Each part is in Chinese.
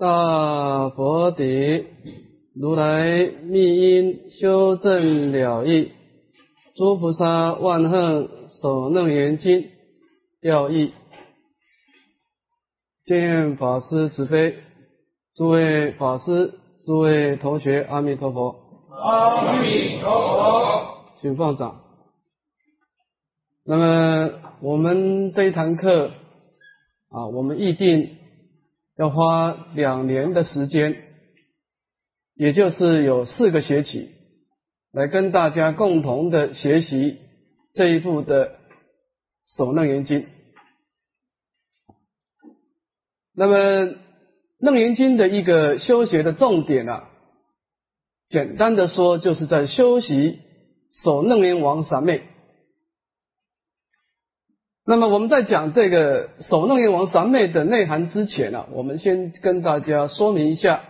大佛顶，如来密因修正了义，诸菩萨万恨所楞严经要义，见法师慈悲，诸位法师，诸位同学，阿弥陀佛。阿弥陀佛。请放掌。那么我们这一堂课啊，我们预定要花两年的时间，也就是有四个学期，来跟大家共同的学习这一部的《守楞严经》。那么《楞严经》的一个修学的重点啊，简单的说，就是在修习守楞严王三昧。那么我们在讲这个守楞严王三昧的内涵之前呢，我们先跟大家说明一下，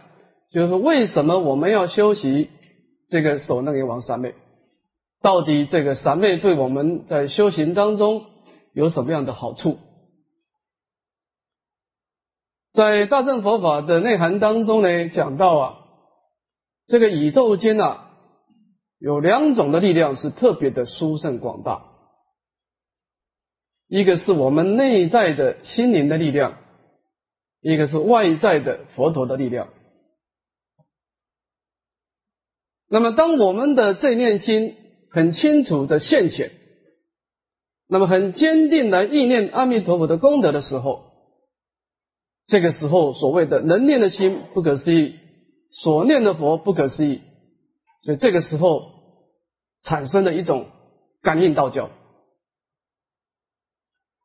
就是为什么我们要修习这个守楞严王三昧？到底这个三昧对我们在修行当中有什么样的好处？在大乘佛法的内涵当中呢，讲到啊，这个宇宙间啊，有两种的力量是特别的殊胜广大。一个是我们内在的心灵的力量，一个是外在的佛陀的力量。那么，当我们的这念心很清楚的现前，那么很坚定的意念阿弥陀佛的功德的时候，这个时候所谓的能念的心不可思议，所念的佛不可思议，所以这个时候产生了一种感应道教。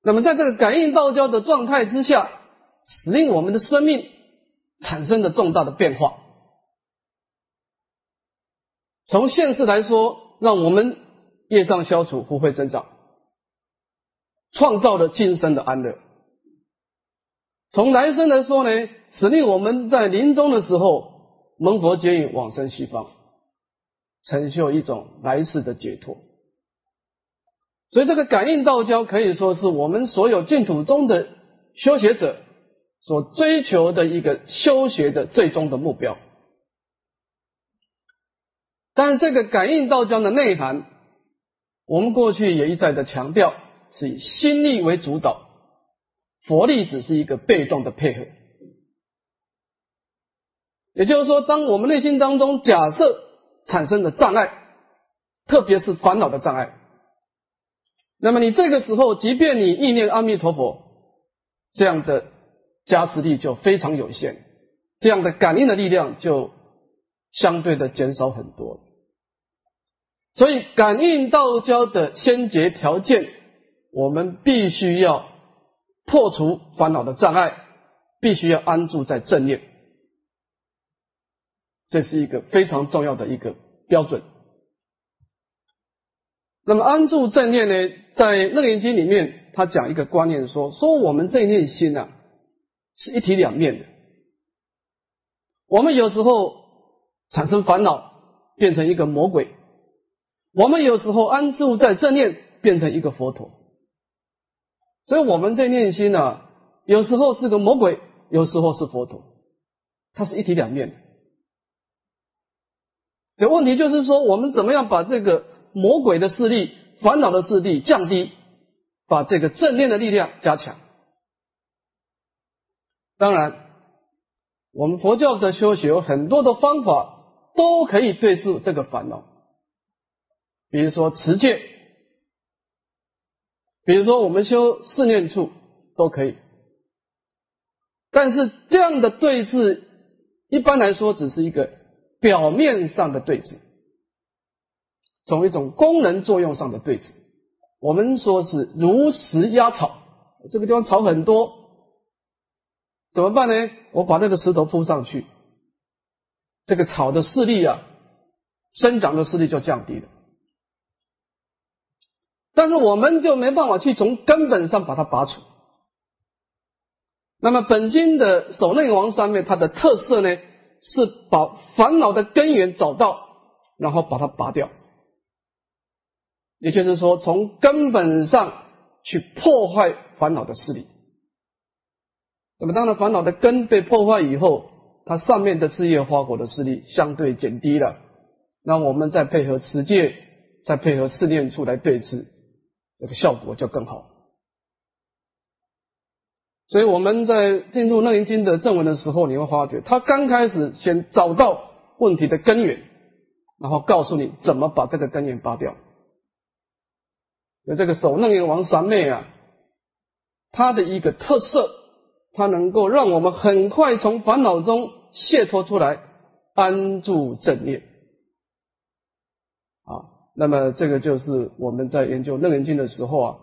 那么，在这个感应道交的状态之下，使令我们的生命产生了重大的变化。从现世来说，让我们业障消除，福慧增长，创造了今生的安乐。从来生来说呢，使令我们在临终的时候蒙佛接引往生西方，成就一种来世的解脱。所以，这个感应道交可以说是我们所有净土中的修学者所追求的一个修学的最终的目标。但这个感应道交的内涵，我们过去也一再的强调，是以心力为主导，佛力只是一个被动的配合。也就是说，当我们内心当中假设产生的障碍，特别是烦恼的障碍。那么你这个时候，即便你意念阿弥陀佛，这样的加持力就非常有限，这样的感应的力量就相对的减少很多。所以感应道交的先决条件，我们必须要破除烦恼的障碍，必须要安住在正念，这是一个非常重要的一个标准。那么安住正念呢，在《楞严经》里面，他讲一个观念，说说我们这一念心啊，是一体两面的。我们有时候产生烦恼，变成一个魔鬼；我们有时候安住在正念，变成一个佛陀。所以，我们这念心呢，有时候是个魔鬼，有时候是佛陀，它是一体两面的。这问题就是说，我们怎么样把这个？魔鬼的势力、烦恼的势力降低，把这个正念的力量加强。当然，我们佛教的修学有很多的方法都可以对治这个烦恼，比如说持戒，比如说我们修四念处都可以。但是这样的对治，一般来说只是一个表面上的对峙从一种功能作用上的对峙，我们说是如实压草，这个地方草很多，怎么办呢？我把那个石头铺上去，这个草的势力啊，生长的势力就降低了。但是我们就没办法去从根本上把它拔除。那么本经的守内王上面，它的特色呢，是把烦恼的根源找到，然后把它拔掉。也就是说，从根本上去破坏烦恼的势力。那么，当然烦恼的根被破坏以后，它上面的事业花果的势力相对减低了，那我们再配合持戒，再配合试念处来对治，这个效果就更好。所以我们在进入《楞严经》的正文的时候，你会发觉，他刚开始先找到问题的根源，然后告诉你怎么把这个根源拔掉。所以这个首楞严王三昧啊，它的一个特色，它能够让我们很快从烦恼中解脱出来，安住正念。啊，那么这个就是我们在研究《楞严经》的时候啊。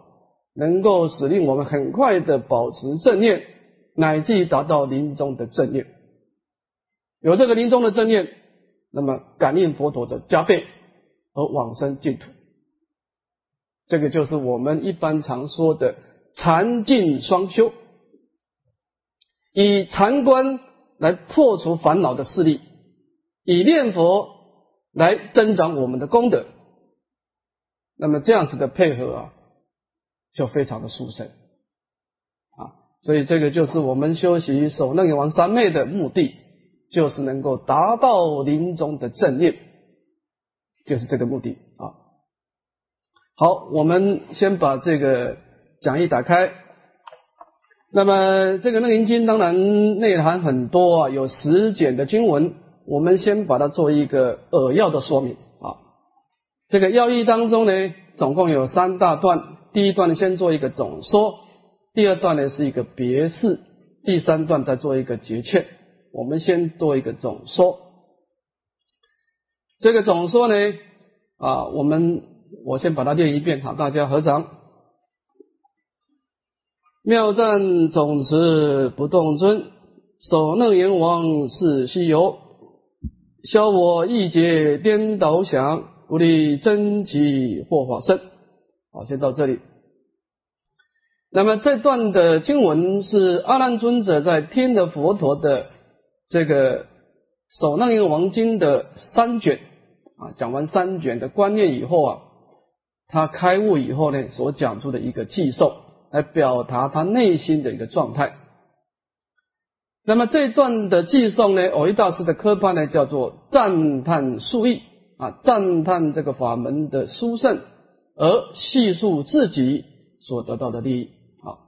能够使令我们很快的保持正念，乃至于达到临终的正念。有这个临终的正念，那么感应佛陀的加倍而往生净土。这个就是我们一般常说的禅净双修，以禅观来破除烦恼的势力，以念佛来增长我们的功德。那么这样子的配合啊。就非常的殊胜啊，所以这个就是我们修习守楞严王三昧的目的，就是能够达到临终的正念，就是这个目的。好，我们先把这个讲义打开。那么这个楞严经当然内涵很多啊，有十简的经文，我们先把它做一个扼要的说明啊。这个要义当中呢，总共有三大段。第一段呢，先做一个总说；第二段呢是一个别事；第三段再做一个结劝。我们先做一个总说。这个总说呢，啊，我们我先把它念一遍，好，大家合掌。妙赞总持不动尊，首楞严王是西游，消我一劫颠倒想，不利真起或法身。好，先到这里。那么这段的经文是阿难尊者在听的佛陀的这个《首楞严王经》的三卷啊，讲完三卷的观念以后啊，他开悟以后呢，所讲出的一个寄受，来表达他内心的一个状态。那么这段的寄送呢，偶一大师的科判呢，叫做赞叹殊意啊，赞叹这个法门的殊胜。而细述自己所得到的利益。好，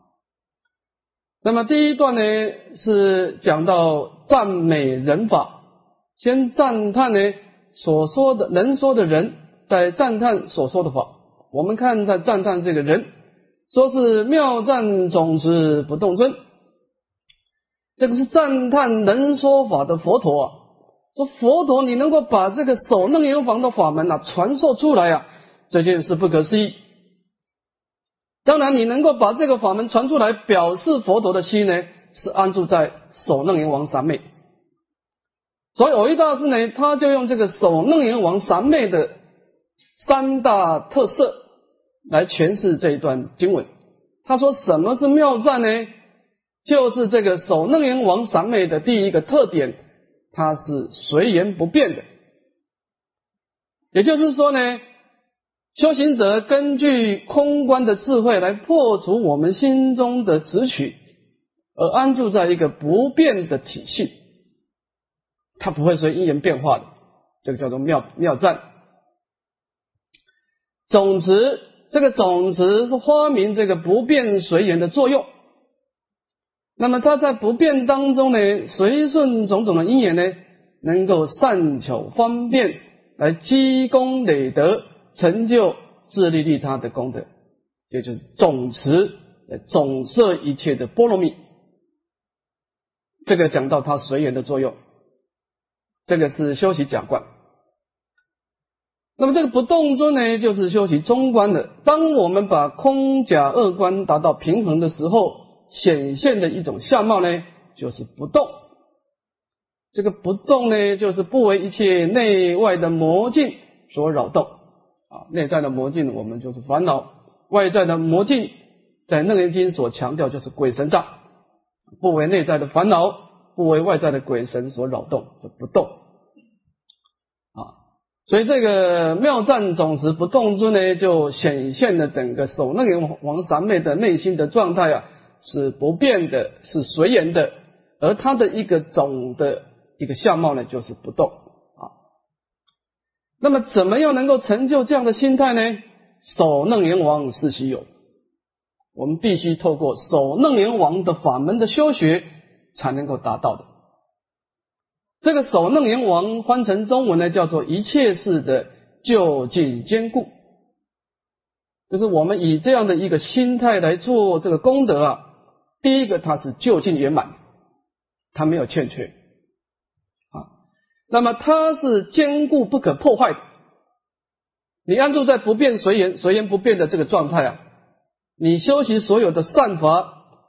那么第一段呢是讲到赞美人法，先赞叹呢所说的能说的人，在赞叹所说的法。我们看在赞叹这个人，说是妙赞总是不动尊，这个是赞叹能说法的佛陀啊。说佛陀，你能够把这个守楞严房的法门啊传授出来啊。这件事不可思议。当然，你能够把这个法门传出来，表示佛陀的心呢，是安住在首楞严王三昧。所以，偶一大师呢，他就用这个首楞严王三昧的三大特色来诠释这一段经文。他说：“什么是妙赞呢？就是这个首楞严王三昧的第一个特点，它是随缘不变的。也就是说呢。”修行者根据空观的智慧来破除我们心中的执取，而安住在一个不变的体系，它不会随因缘变化的，这个叫做妙妙赞。总持这个总持是发明这个不变随缘的作用，那么它在不变当中呢，随顺种种的因缘呢，能够善巧方便来积功累德。成就自利利他的功德，也就是总持、总摄一切的波罗蜜。这个讲到它随缘的作用，这个是修习假观。那么这个不动尊呢，就是修习中观的。当我们把空假二观达到平衡的时候，显现的一种相貌呢，就是不动。这个不动呢，就是不为一切内外的魔境所扰动。啊，内在的魔境，我们就是烦恼；外在的魔境，在楞严经所强调就是鬼神障，不为内在的烦恼，不为外在的鬼神所扰动，就不动。所以这个妙赞总持不动尊呢，就显现了整个守楞严王三昧的内心的状态啊，是不变的，是随缘的，而他的一个总的一个相貌呢，就是不动啊。那么怎么样能够成就这样的心态呢？守楞严王是须有，我们必须透过守楞严王的法门的修学，才能够达到的。这个守楞严王翻成中文呢，叫做一切事的就近坚固，就是我们以这样的一个心态来做这个功德啊。第一个，它是就近圆满，它没有欠缺啊。那么它是坚固不可破坏的。你安住在不变随缘、随缘不变的这个状态啊，你修习所有的善法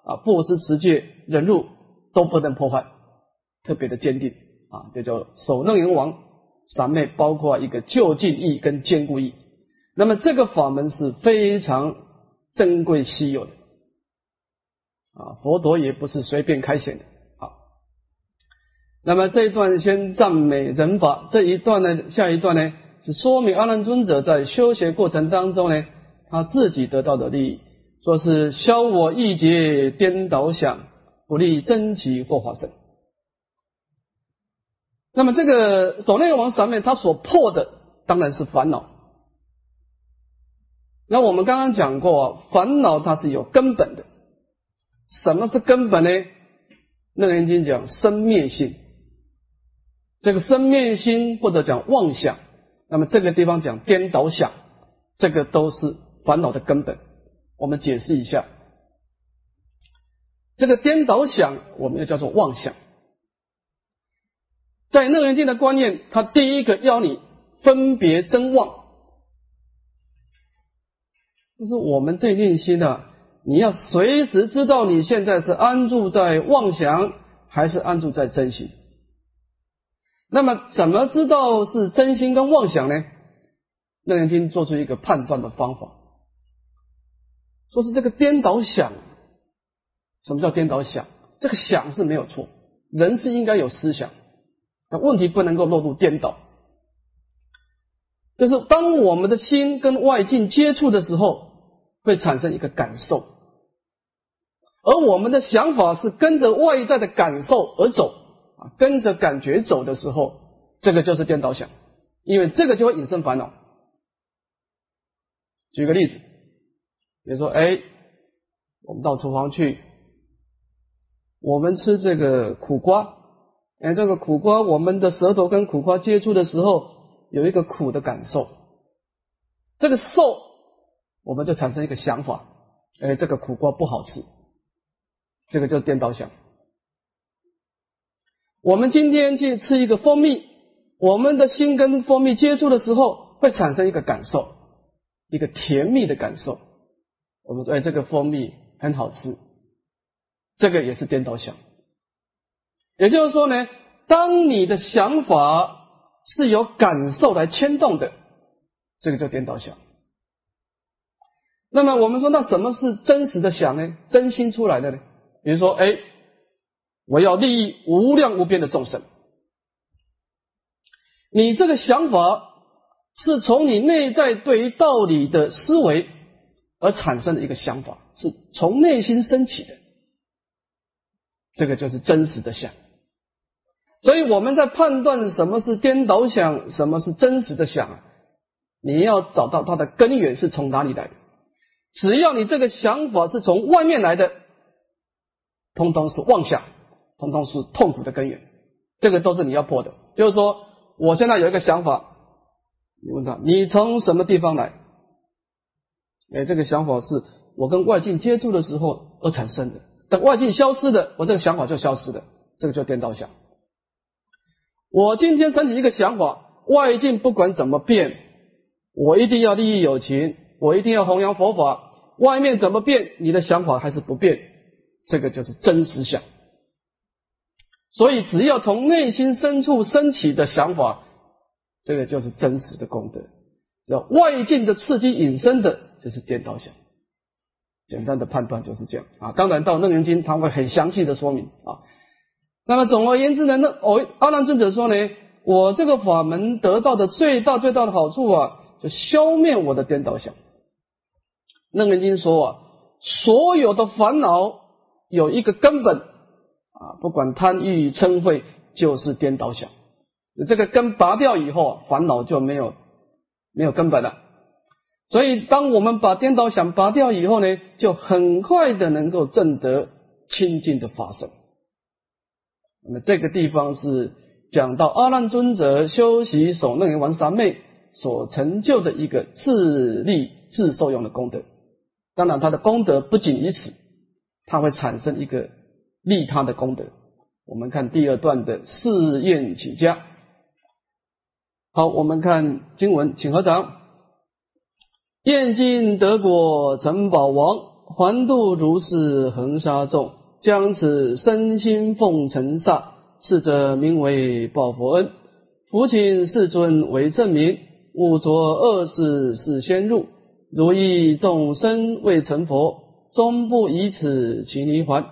啊，布施、持戒、忍辱都不能破坏，特别的坚定啊，这叫守楞严王三昧，包括一个就近义跟坚固义。那么这个法门是非常珍贵稀有的啊，佛陀也不是随便开显的啊。那么这一段先赞美人法，这一段呢，下一段呢？是说明阿难尊者在修学过程当中呢，他自己得到的利益，说是消我意结颠倒想，不利真起过法身。那么这个守内王上面他所破的当然是烦恼。那我们刚刚讲过，烦恼它是有根本的。什么是根本呢？楞严经讲生灭心，这个生灭心或者讲妄想。那么这个地方讲颠倒想，这个都是烦恼的根本。我们解释一下，这个颠倒想，我们又叫做妄想。在楞严经的观念，它第一个要你分别真妄，就是我们这念心的，你要随时知道你现在是安住在妄想，还是安住在真心。那么怎么知道是真心跟妄想呢？楞严经做出一个判断的方法，说是这个颠倒想。什么叫颠倒想？这个想是没有错，人是应该有思想，那问题不能够落入颠倒。就是当我们的心跟外境接触的时候，会产生一个感受，而我们的想法是跟着外在的感受而走。啊跟着感觉走的时候，这个就是颠倒想，因为这个就会引生烦恼。举个例子，比如说，哎，我们到厨房去，我们吃这个苦瓜，哎，这个苦瓜，我们的舌头跟苦瓜接触的时候，有一个苦的感受，这个受，我们就产生一个想法，哎，这个苦瓜不好吃，这个就颠倒想。我们今天去吃一个蜂蜜，我们的心跟蜂蜜接触的时候，会产生一个感受，一个甜蜜的感受。我们说，哎，这个蜂蜜很好吃，这个也是颠倒想。也就是说呢，当你的想法是由感受来牵动的，这个叫颠倒想。那么我们说，那什么是真实的想呢？真心出来的呢？比如说，哎。我要利益无量无边的众生。你这个想法是从你内在对于道理的思维而产生的一个想法，是从内心升起的。这个就是真实的想。所以我们在判断什么是颠倒想，什么是真实的想，你要找到它的根源是从哪里来的。只要你这个想法是从外面来的，通通是妄想。通通是痛苦的根源，这个都是你要破的。就是说，我现在有一个想法，你问他，你从什么地方来？哎，这个想法是我跟外境接触的时候而产生的。等外境消失的，我这个想法就消失的，这个叫颠倒想。我今天升起一个想法，外境不管怎么变，我一定要利益有情，我一定要弘扬佛法。外面怎么变，你的想法还是不变，这个就是真实想。所以，只要从内心深处升起的想法，这个就是真实的功德。要外境的刺激引生的，就是颠倒想。简单的判断就是这样啊。当然，到楞严经他会很详细的说明啊。那么，总而言之呢，那哦，阿难尊者说呢，我这个法门得到的最大最大的好处啊，就消灭我的颠倒想。楞严经说啊，所有的烦恼有一个根本。啊，不管贪欲嗔恚，就是颠倒想。这个根拔掉以后，烦恼就没有没有根本了。所以，当我们把颠倒想拔掉以后呢，就很快的能够证得清净的法身。那么这个地方是讲到阿难尊者修习首楞严王三昧所成就的一个自利自受用的功德。当然，他的功德不仅于此，他会产生一个利他的功德。我们看第二段的试验起家。好，我们看经文，请合掌。燕京德国城堡王，环度如是恒沙众，将此身心奉承萨，是者名为报佛恩。福请世尊为证明，勿着恶事是先入，如意众生未成佛，终不以此其泥还。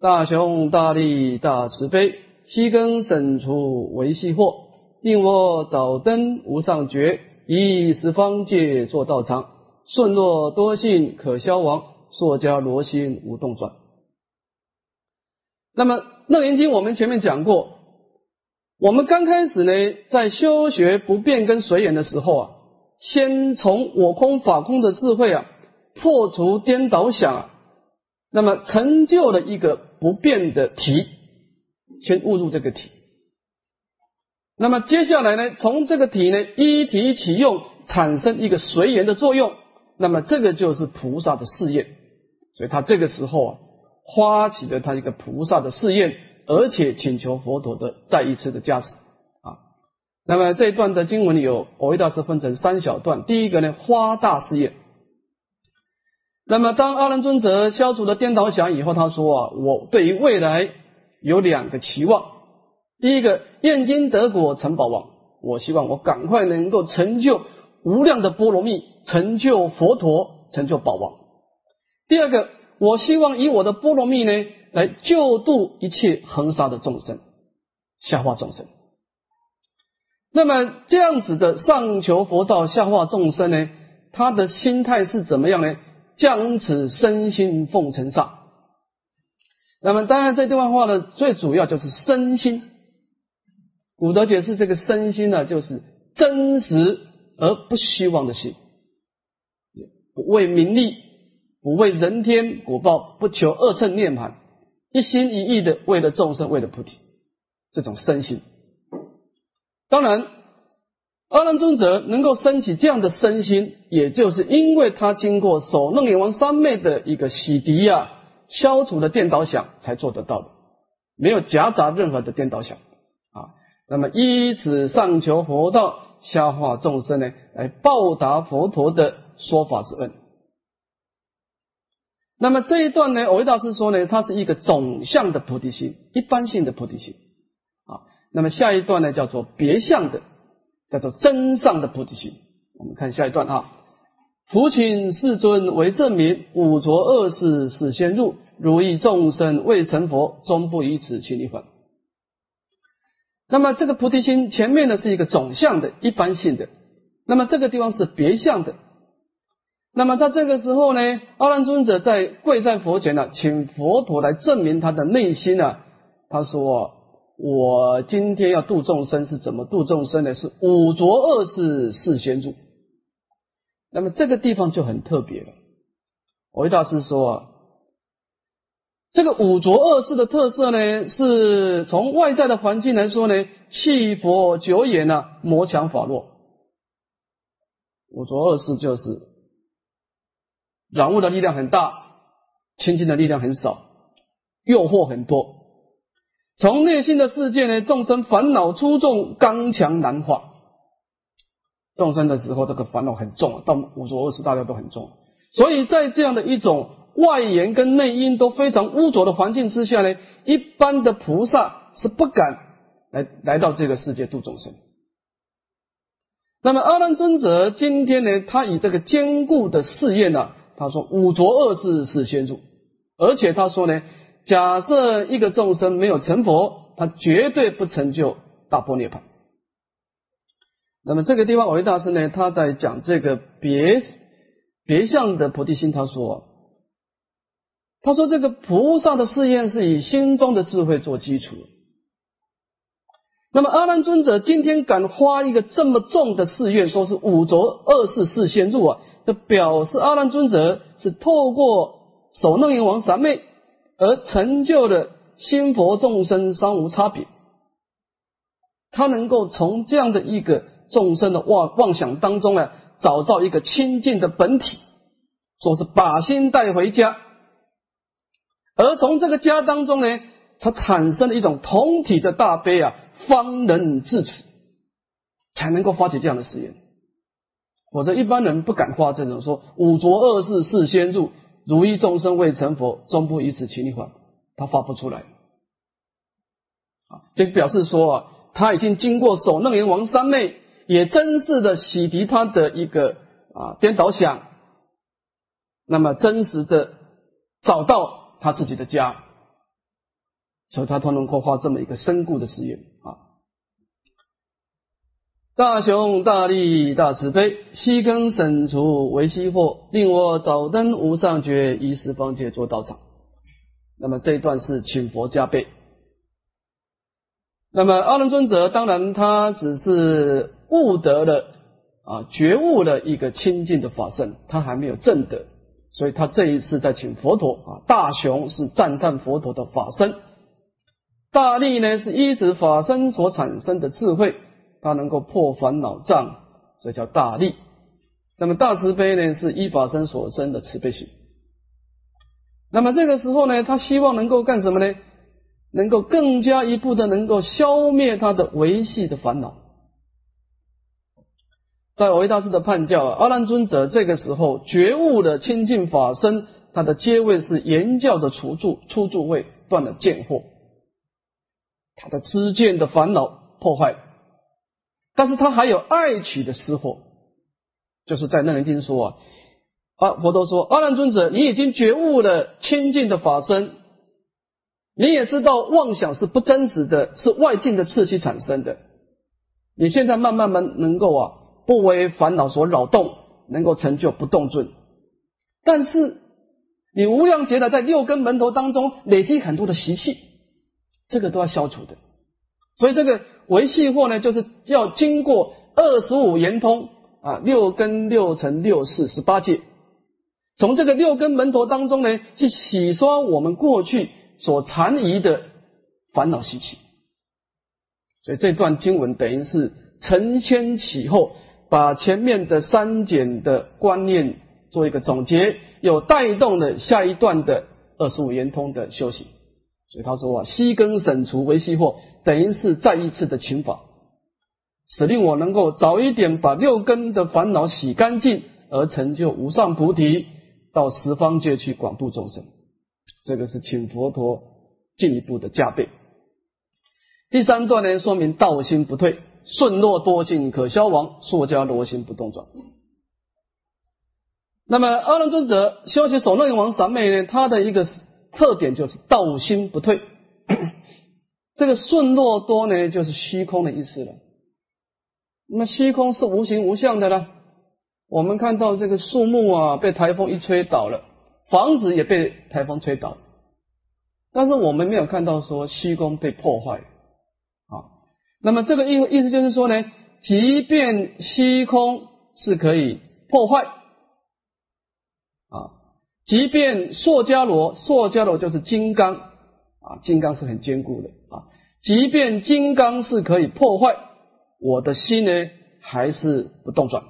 大雄大力大慈悲，悉根省除为细惑。令我早登无上觉，以十方界作道场，顺若多性可消亡，硕迦罗心无动转。那么《楞严经》我们前面讲过，我们刚开始呢，在修学不变跟随缘的时候啊，先从我空法空的智慧啊，破除颠倒想啊，那么成就了一个不变的体，先悟入这个体。那么接下来呢，从这个体呢一体起用，产生一个随缘的作用。那么这个就是菩萨的事业，所以他这个时候啊，发起了他一个菩萨的试验，而且请求佛陀的再一次的加持啊。那么这一段的经文有，我为大师分成三小段。第一个呢，花大试验。那么当阿难尊者消除了颠倒想以后，他说啊，我对于未来有两个期望。第一个，燕京德国城堡王，我希望我赶快能够成就无量的波罗蜜，成就佛陀，成就宝王。第二个，我希望以我的波罗蜜呢，来救度一切恒沙的众生，下化众生。那么这样子的上求佛道，下化众生呢，他的心态是怎么样呢？将此身心奉承上。那么当然这段话呢，最主要就是身心。古德解释这个身心呢，就是真实而不虚妄的心，不为名利，不为人天果报，不求二乘涅盘，一心一意的为了众生，为了菩提，这种身心。当然，阿难尊者能够升起这样的身心，也就是因为他经过首楞严王三昧的一个洗涤啊，消除了颠倒想，才做得到的，没有夹杂任何的颠倒想啊。那么依此上求佛道，下化众生呢，来报答佛陀的说法之恩。那么这一段呢，藕益大师说呢，它是一个总相的菩提心，一般性的菩提心啊。那么下一段呢，叫做别相的，叫做真上的菩提心。我们看下一段啊，福请世尊为证明，五浊恶世始先入，如意众生未成佛，终不以此去离分。那么这个菩提心前面呢是一个总相的一般性的，那么这个地方是别相的。那么在这个时候呢，阿难尊者在跪在佛前呢，请佛陀来证明他的内心呢。他说：“我今天要度众生是怎么度众生呢？是五浊恶世是先入。”那么这个地方就很特别了。维大师说。这个五浊恶世的特色呢，是从外在的环境来说呢，气佛久远呢，魔强法弱。五浊恶世就是染物的力量很大，清净的力量很少，诱惑很多。从内心的世界呢，众生烦恼出众，刚强难化。众生的时候，这个烦恼很重，到五浊恶世大家都很重，所以在这样的一种。外缘跟内因都非常污浊的环境之下呢，一般的菩萨是不敢来来到这个世界度众生。那么阿难尊者今天呢，他以这个坚固的誓愿呢，他说五浊恶世是先入，而且他说呢，假设一个众生没有成佛，他绝对不成就大波涅槃。那么这个地方，维大师呢，他在讲这个别别相的菩提心，他说。他说：“这个菩萨的试验是以心中的智慧做基础，那么阿难尊者今天敢发一个这么重的誓愿，说是五浊二世四仙入啊，这表示阿难尊者是透过首楞严王三昧而成就的心佛众生三无差别。他能够从这样的一个众生的妄妄想当中呢，找到一个清净的本体，说是把心带回家，而从这个家当中呢，它产生了一种同体的大悲啊。方能自此，才能够发起这样的誓言。否则一般人不敢发这种说五浊恶世是先入，如意众生未成佛，终不以此情力法，他发不出来。啊，这表示说啊，他已经经过首楞严王三昧，也真实的洗涤他的一个啊颠倒想，那么真实的找到他自己的家。所以他才能够发这么一个深固的誓愿啊！大雄大利大慈悲，悉根省除为希惑，令我早登无上觉，以十方界做道场。那么这一段是请佛加倍。那么阿难尊者当然他只是悟得了啊觉悟了一个清净的法身，他还没有证得，所以他这一次在请佛陀啊，大雄是赞叹佛陀的法身。大力呢，是依止法身所产生的智慧，它能够破烦恼障，这叫大力。那么大慈悲呢，是依法身所生的慈悲心。那么这个时候呢，他希望能够干什么呢？能够更加一步的能够消灭他的维系的烦恼。在维大师的判教，阿难尊者这个时候觉悟的清净法身，他的阶位是言教的初住初住位，断了见惑。他的知见的烦恼破坏，但是他还有爱取的私货，就是在《楞严经》说啊，啊佛陀说，阿难尊者，你已经觉悟了清净的法身，你也知道妄想是不真实的，是外境的刺激产生的，你现在慢慢慢能够啊，不为烦恼所扰动，能够成就不动尊，但是你无量劫的在六根门头当中累积很多的习气。这个都要消除的，所以这个维系货呢，就是要经过二十五圆通啊，六根六乘六识十八界，从这个六根门头当中呢，去洗刷我们过去所残余的烦恼习气。所以这段经文等于是承先启后，把前面的删减的观念做一个总结，有带动了下一段的二十五圆通的修行。所以他说啊，息根省除为息祸，等于是再一次的请法，使令我能够早一点把六根的烦恼洗干净，而成就无上菩提，到十方界去广度众生。这个是请佛陀进一步的加倍。第三段呢，说明道心不退，顺若多性可消亡，硕迦罗心不动转。那么阿难尊者修习首楞严王三昧呢，他的一个。特点就是道心不退，这个顺若多呢，就是虚空的意思了。那么虚空是无形无相的呢。我们看到这个树木啊，被台风一吹倒了，房子也被台风吹倒，但是我们没有看到说虚空被破坏啊。那么这个意意思就是说呢，即便虚空是可以破坏。即便塑迦罗，塑迦罗就是金刚啊，金刚是很坚固的啊。即便金刚是可以破坏，我的心呢还是不动转。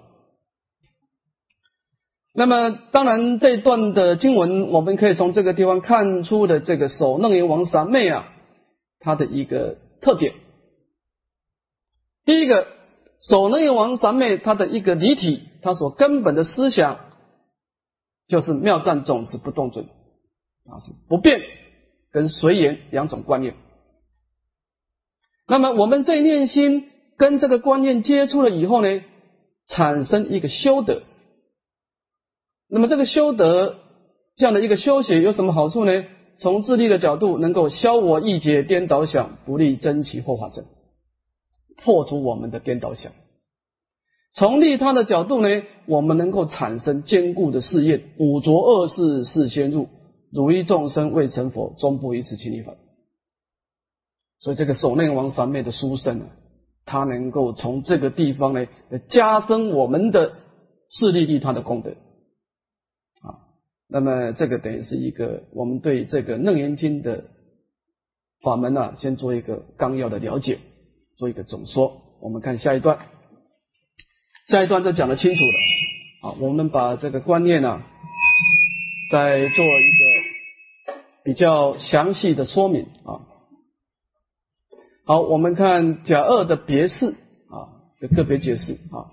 那么，当然这段的经文，我们可以从这个地方看出的这个首楞严王三昧啊，它的一个特点。第一个，首楞严王三昧它的一个离体，它所根本的思想。就是妙赞种子不动准啊，是不变跟随缘两种观念。那么我们这念心跟这个观念接触了以后呢，产生一个修德。那么这个修德这样的一个修行有什么好处呢？从智力的角度，能够消我意解颠倒想，不利真奇或法身，破除我们的颠倒想。从利他的角度呢，我们能够产生坚固的事业，五浊恶世是先入，如一众生未成佛，终不一次清理法。所以这个守内王三昧的书生呢，他能够从这个地方呢，加深我们的势力利他的功德啊。那么这个等于是一个我们对这个楞严经的法门呢，先做一个纲要的了解，做一个总说。我们看下一段，下一段就讲得清楚了。啊，我们把这个观念呢，再做一个比较详细的说明啊。好，我们看甲二的别释啊的个别解释啊。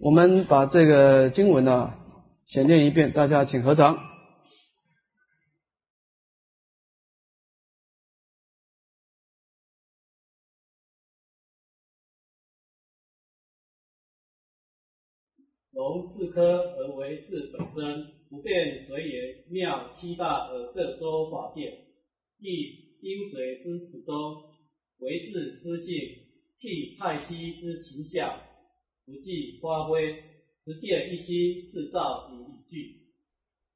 我们把这个经文呢，先念一遍，大家请合掌。科而为是本身，不变随缘，妙七大而各周法界，亦。因随之始终，为自私性，替太息之情象，不计发挥，实践一心制造以一句，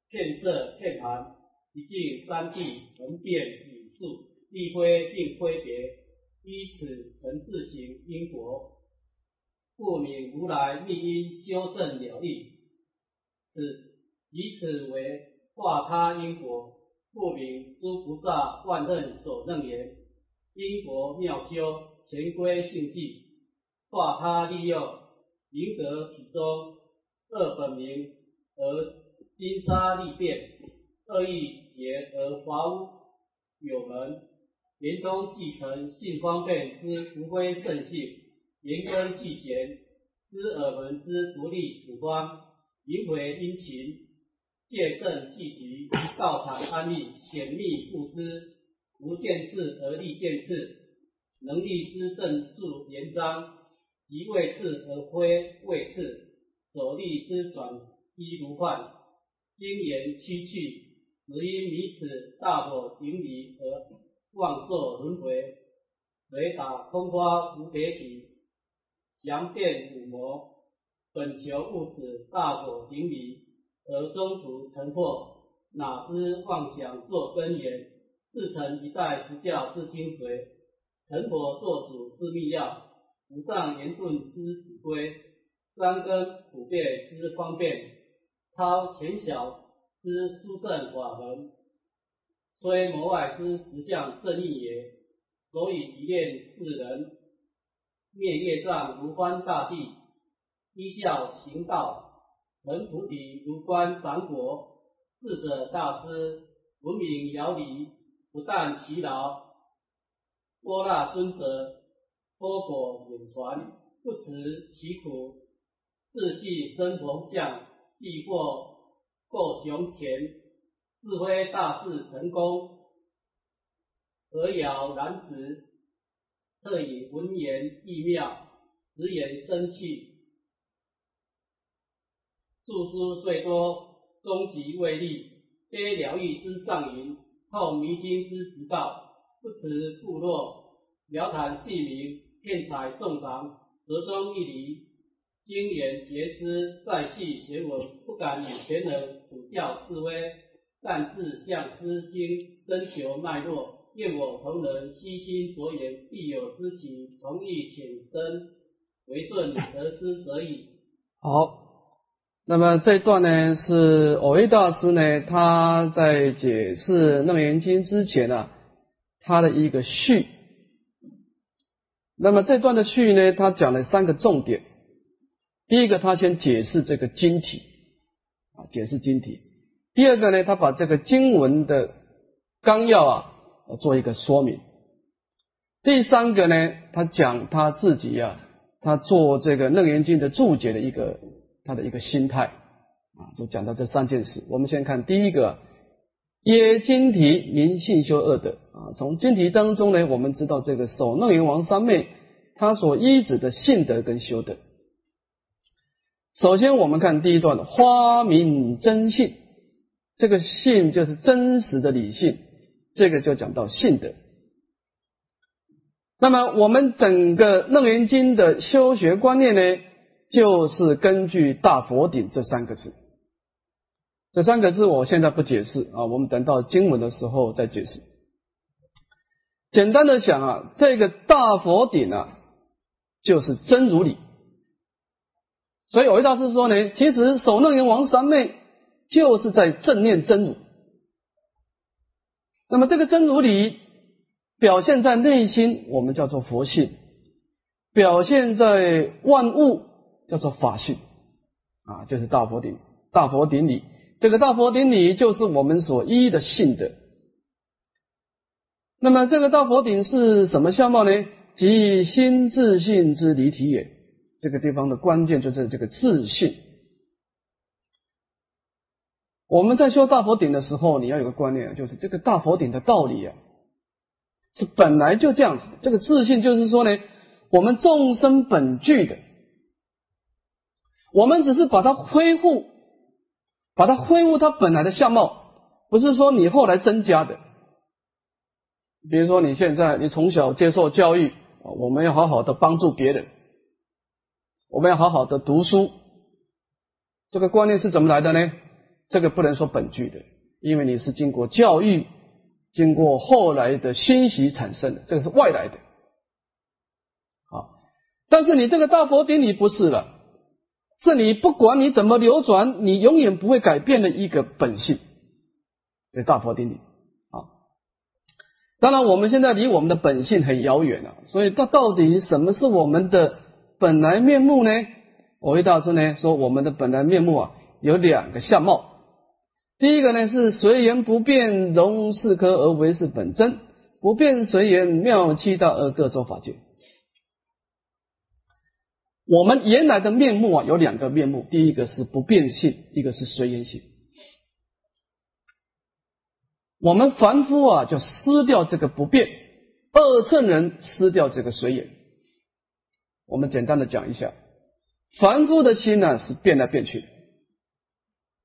片色片盘，一境三地，恒变宇数，一挥并挥别，依此成自行因果，故名如来密因修正了义，此以此为化他因果。故名诸菩萨万任所任言，因果妙修，前归性寂，化他利用，赢得其中二本名，而金沙利变，二义结而华屋有门，言中继承性方便之无非圣性，言根继贤知耳门之独立主观，名回殷勤。借证具体，道场安利，显密布施，无见智而立见智，能力之正助言章，即为智而非为智，所立之转依如幻，经言七去，只因迷此大火顶礼而妄作轮回，雷打风花蝴蝶起，详变五魔，本求勿此大火顶礼。而中途成破，哪知妄想作根源，自成一代不教之精髓，成佛作主之密要，无上言顿之指挥，三根普遍之方便，超浅小之殊胜法门，虽魔外之实相正义也，所以一念世人灭业障如观大地，依教行道。成菩提如观掌果，智者大师闻名遥离，不但其劳，波那尊者托果远传，不辞其苦，自系生佛相，亦或过雄前，智慧大事成功，何遥然直，特以文言意妙，直言生气。著书虽多，终极未立。非疗愈之上云，后迷津之直道，不辞部落，聊谈细明，骗财众长，折中一离，经研结思，再细学文，不敢与前人苦教示威，但自向诗经征求脉络，愿我同人悉心着眼，必有知情，同意请生，为顺得失则已。好。那么这段呢，是偶益大师呢，他在解释《楞严经》之前呢，他的一个序。那么这段的序呢，他讲了三个重点。第一个，他先解释这个经体啊，解释经体。第二个呢，他把这个经文的纲要啊，做一个说明。第三个呢，他讲他自己呀，他做这个《楞严经》的注解的一个。他的一个心态啊，就讲到这三件事。我们先看第一个，耶经题明信修二德啊。从经题当中呢，我们知道这个守楞严王三昧，他所依止的信德跟修德。首先，我们看第一段，花明真信，这个信就是真实的理性，这个就讲到信德。那么，我们整个楞严经的修学观念呢？就是根据大佛顶这三个字，这三个字我现在不解释啊，我们等到经文的时候再解释。简单的讲啊，这个大佛顶啊，就是真如理。所以有位大师说呢，其实守楞严王三昧就是在正念真如。那么这个真如理表现在内心，我们叫做佛性；表现在万物，叫做法性。啊，就是大佛顶，大佛顶里，这个大佛顶里就是我们所依的性德。那么这个大佛顶是什么相貌呢？即心自性之离体也。这个地方的关键就是这个自性。我们在修大佛顶的时候，你要有个观念，就是这个大佛顶的道理啊，是本来就这样子。这个自信就是说呢，我们众生本具的。我们只是把它恢复，把它恢复它本来的相貌，不是说你后来增加的。比如说你现在你从小接受教育啊，我们要好好的帮助别人，我们要好好的读书，这个观念是怎么来的呢？这个不能说本具的，因为你是经过教育，经过后来的欣习产生的，这个是外来的。好，但是你这个大佛顶你不是了。是你不管你怎么流转，你永远不会改变的一个本性，这大佛顶礼啊。当然，我们现在离我们的本性很遥远了，所以到到底什么是我们的本来面目呢？我为大师呢说，我们的本来面目啊有两个相貌。第一个呢是随缘不变，容四科而为是本真；不变随缘，妙七大而各作法界。我们原来的面目啊，有两个面目，第一个是不变性，一个是随缘性。我们凡夫啊，就失掉这个不变；二圣人失掉这个随缘。我们简单的讲一下，凡夫的心呢是变来变去，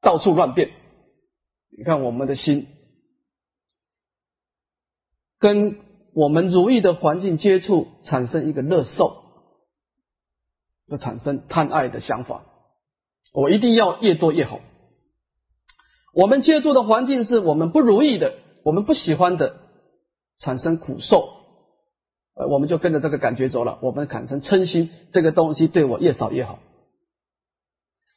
到处乱变。你看我们的心，跟我们如意的环境接触，产生一个乐受。就产生贪爱的想法，我一定要越多越好。我们接触的环境是我们不如意的，我们不喜欢的，产生苦受，呃，我们就跟着这个感觉走了。我们产生嗔心，这个东西对我越少越好。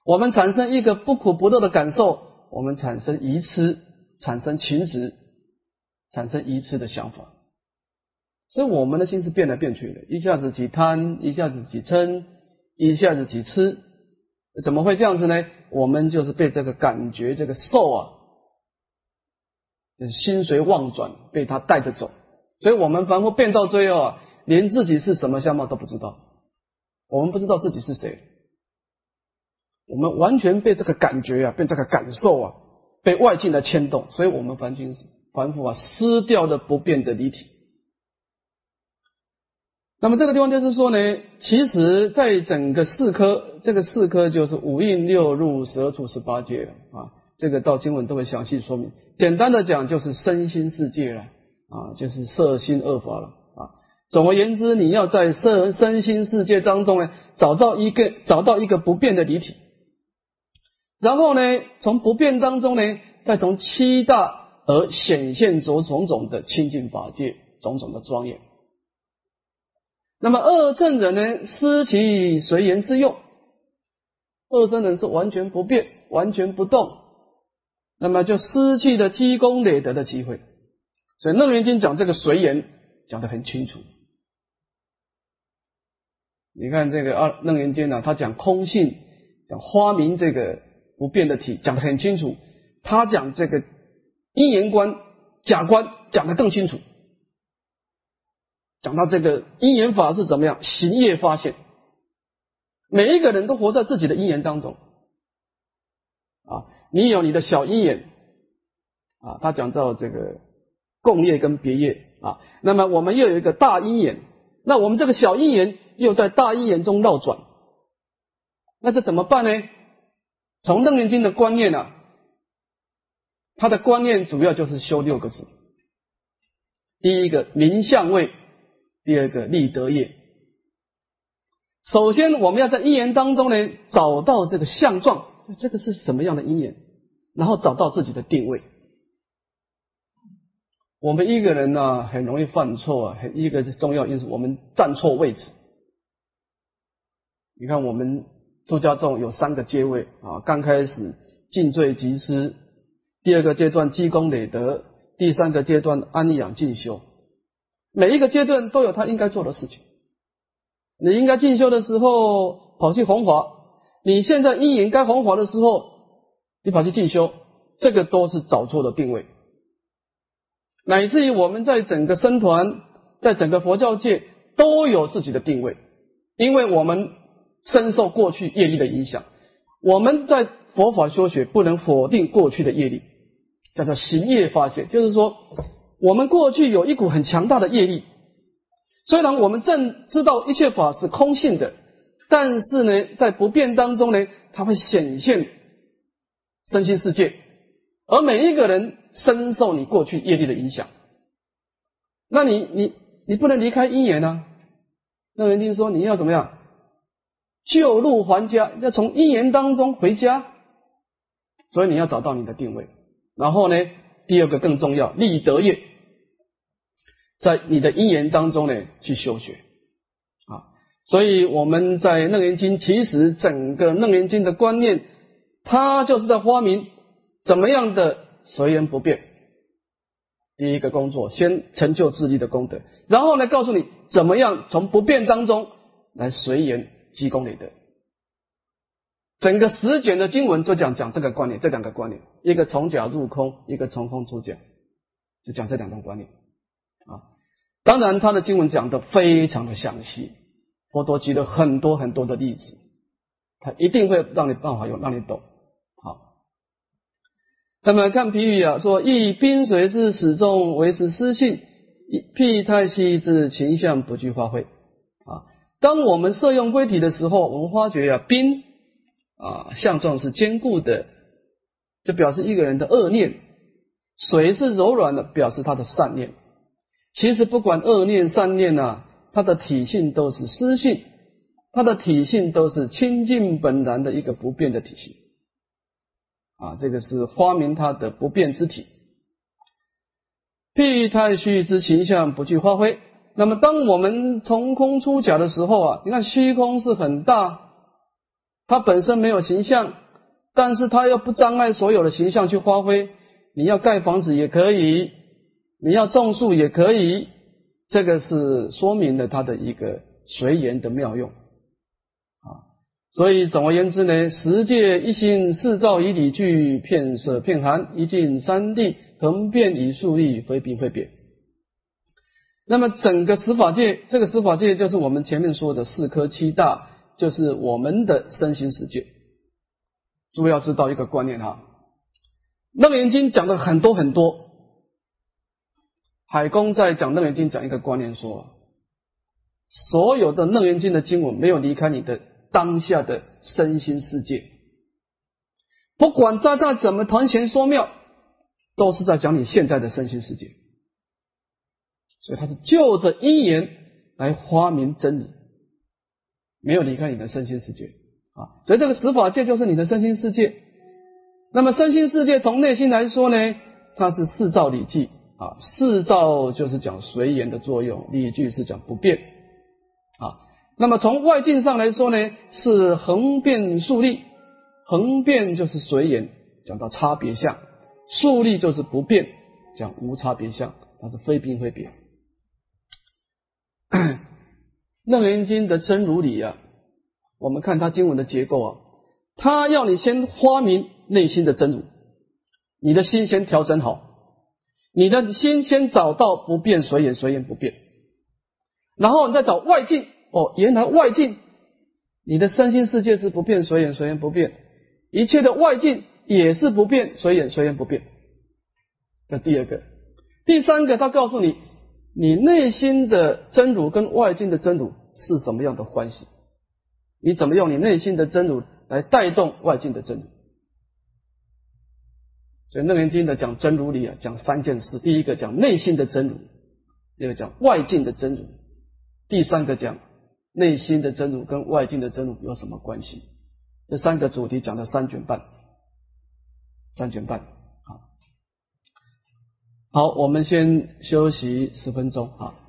我们产生一个不苦不乐的感受，我们产生愚痴，产生情执，产生愚痴的想法。所以我们的心是变来变去的，一下子起贪，一下子起嗔。一下子几痴，怎么会这样子呢？我们就是被这个感觉、这个受啊，心随妄转，被他带着走。所以，我们反复变到最后啊，连自己是什么相貌都不知道。我们不知道自己是谁，我们完全被这个感觉啊，被这个感受啊，被外境的牵动。所以我们凡心凡夫啊，失掉了不变的离体。那么这个地方就是说呢，其实在整个四科，这个四科就是五蕴六入十二处十八界了啊。这个到经文都会详细说明。简单的讲，就是身心世界了啊，就是色心二法了啊。总而言之，你要在色身心世界当中呢，找到一个找到一个不变的离体，然后呢，从不变当中呢，再从七大而显现着种种的清净法界，种种的庄严。那么二正人呢，失其随缘之用。二正人是完全不变、完全不动，那么就失去了积功累德的机会。所以《楞严经》讲这个随缘讲得很清楚。你看这个《二楞严经》呢，他讲空性，讲花明这个不变的体，讲得很清楚。他讲这个因缘观、假观，讲得更清楚。讲到这个因缘法是怎么样行业发现，每一个人都活在自己的因缘当中啊，你有你的小因缘啊，他讲到这个共业跟别业啊，那么我们又有一个大因缘，那我们这个小因缘又在大因缘中绕转，那这怎么办呢？从楞严经的观念呢，他的观念主要就是修六个字，第一个明相位。第二个立德业，首先我们要在因缘当中呢找到这个相状，这个是什么样的因缘，然后找到自己的定位。我们一个人呢，很容易犯错啊，很一个重要因素，我们站错位置。你看，我们出家众有三个阶位啊，刚开始尽罪集思，第二个阶段积功累德，第三个阶段安养进修。每一个阶段都有他应该做的事情。你应该进修的时候跑去弘法，你现在因缘该弘法的时候，你跑去进修，这个都是找错了定位。乃至于我们在整个僧团，在整个佛教界都有自己的定位，因为我们深受过去业力的影响。我们在佛法修学不能否定过去的业力，叫做行业发现，就是说我们过去有一股很强大的业力，虽然我们正知道一切法是空性的，但是呢，在不变当中呢，它会显现身心世界，而每一个人。深受你过去业力的影响，那你你你不能离开因缘呢？那人听说你要怎么样？旧路还家，要从因缘当中回家，所以你要找到你的定位。然后呢，第二个更重要，立德业，在你的因缘当中呢去修学啊。所以我们在楞严经，其实整个楞严经的观念，它就是在发明怎么样的。随缘不变，第一个工作先成就自己的功德，然后呢，告诉你怎么样从不变当中来随缘积功累德。整个十卷的经文就讲讲这个观念，这两个观念，一个从假入空，一个从空出假，就讲这两种观念啊。当然，他的经文讲的非常的详细，佛陀举了很多很多的例子，他一定会让你办法有让你懂。好那么看譬喻啊，说以冰水之始终维持湿性，辟太息之形象不具发挥。当我们摄用归体的时候，我们发觉啊，冰啊相状是坚固的，就表示一个人的恶念；水是柔软的，表示他的善念。其实不管恶念善念啊，它的体性都是湿性，它的体性都是清净本然的一个不变的体性。啊，这个是发明它的不变之体，辟太虚之形象不去发挥。那么，当我们从空出假的时候啊，你看虚空是很大，它本身没有形象，但是它又不障碍所有的形象去发挥。你要盖房子也可以，你要种树也可以，这个是说明了它的一个随缘的妙用啊。所以总而言之呢，十界一心四照以理具，片色片寒一尽三地，横变以数力，非并非别。那么整个十法界，这个十法界就是我们前面说的四科七大，就是我们的身心世界。诸位要知道一个观念哈，《楞严经》讲的很多很多，海公在讲《楞严经》讲一个观念说，所有的《楞严经》的经文没有离开你的。当下的身心世界，不管在在怎么谈玄说妙，都是在讲你现在的身心世界。所以他是就着因缘来发明真理，没有离开你的身心世界啊。所以这个十法界就是你的身心世界。那么身心世界从内心来说呢，它是四照理具啊，四照就是讲随缘的作用，理具是讲不变啊。那么从外境上来说呢，是横变竖立，横变就是随缘，讲到差别相；竖立就是不变，讲无差别相，它是非并非别。楞严经的真如理啊，我们看它经文的结构啊，它要你先发明内心的真如，你的心先调整好，你的心先找到不变随缘，随缘不变，然后你再找外境。哦，原来外境，你的身心世界是不变随缘，随缘不变，一切的外境也是不变随缘，随缘不变。这第二个，第三个，他告诉你，你内心的真如跟外境的真如是怎么样的关系？你怎么用你内心的真如来带动外境的真如？所以《楞严经》的讲真如理啊，讲三件事：第一个讲内心的真如，第二个讲外境的真如，第三个讲。内心的真如跟外境的真如有什么关系？这三个主题讲了三卷半，三卷半。好，我们先休息十分钟，好。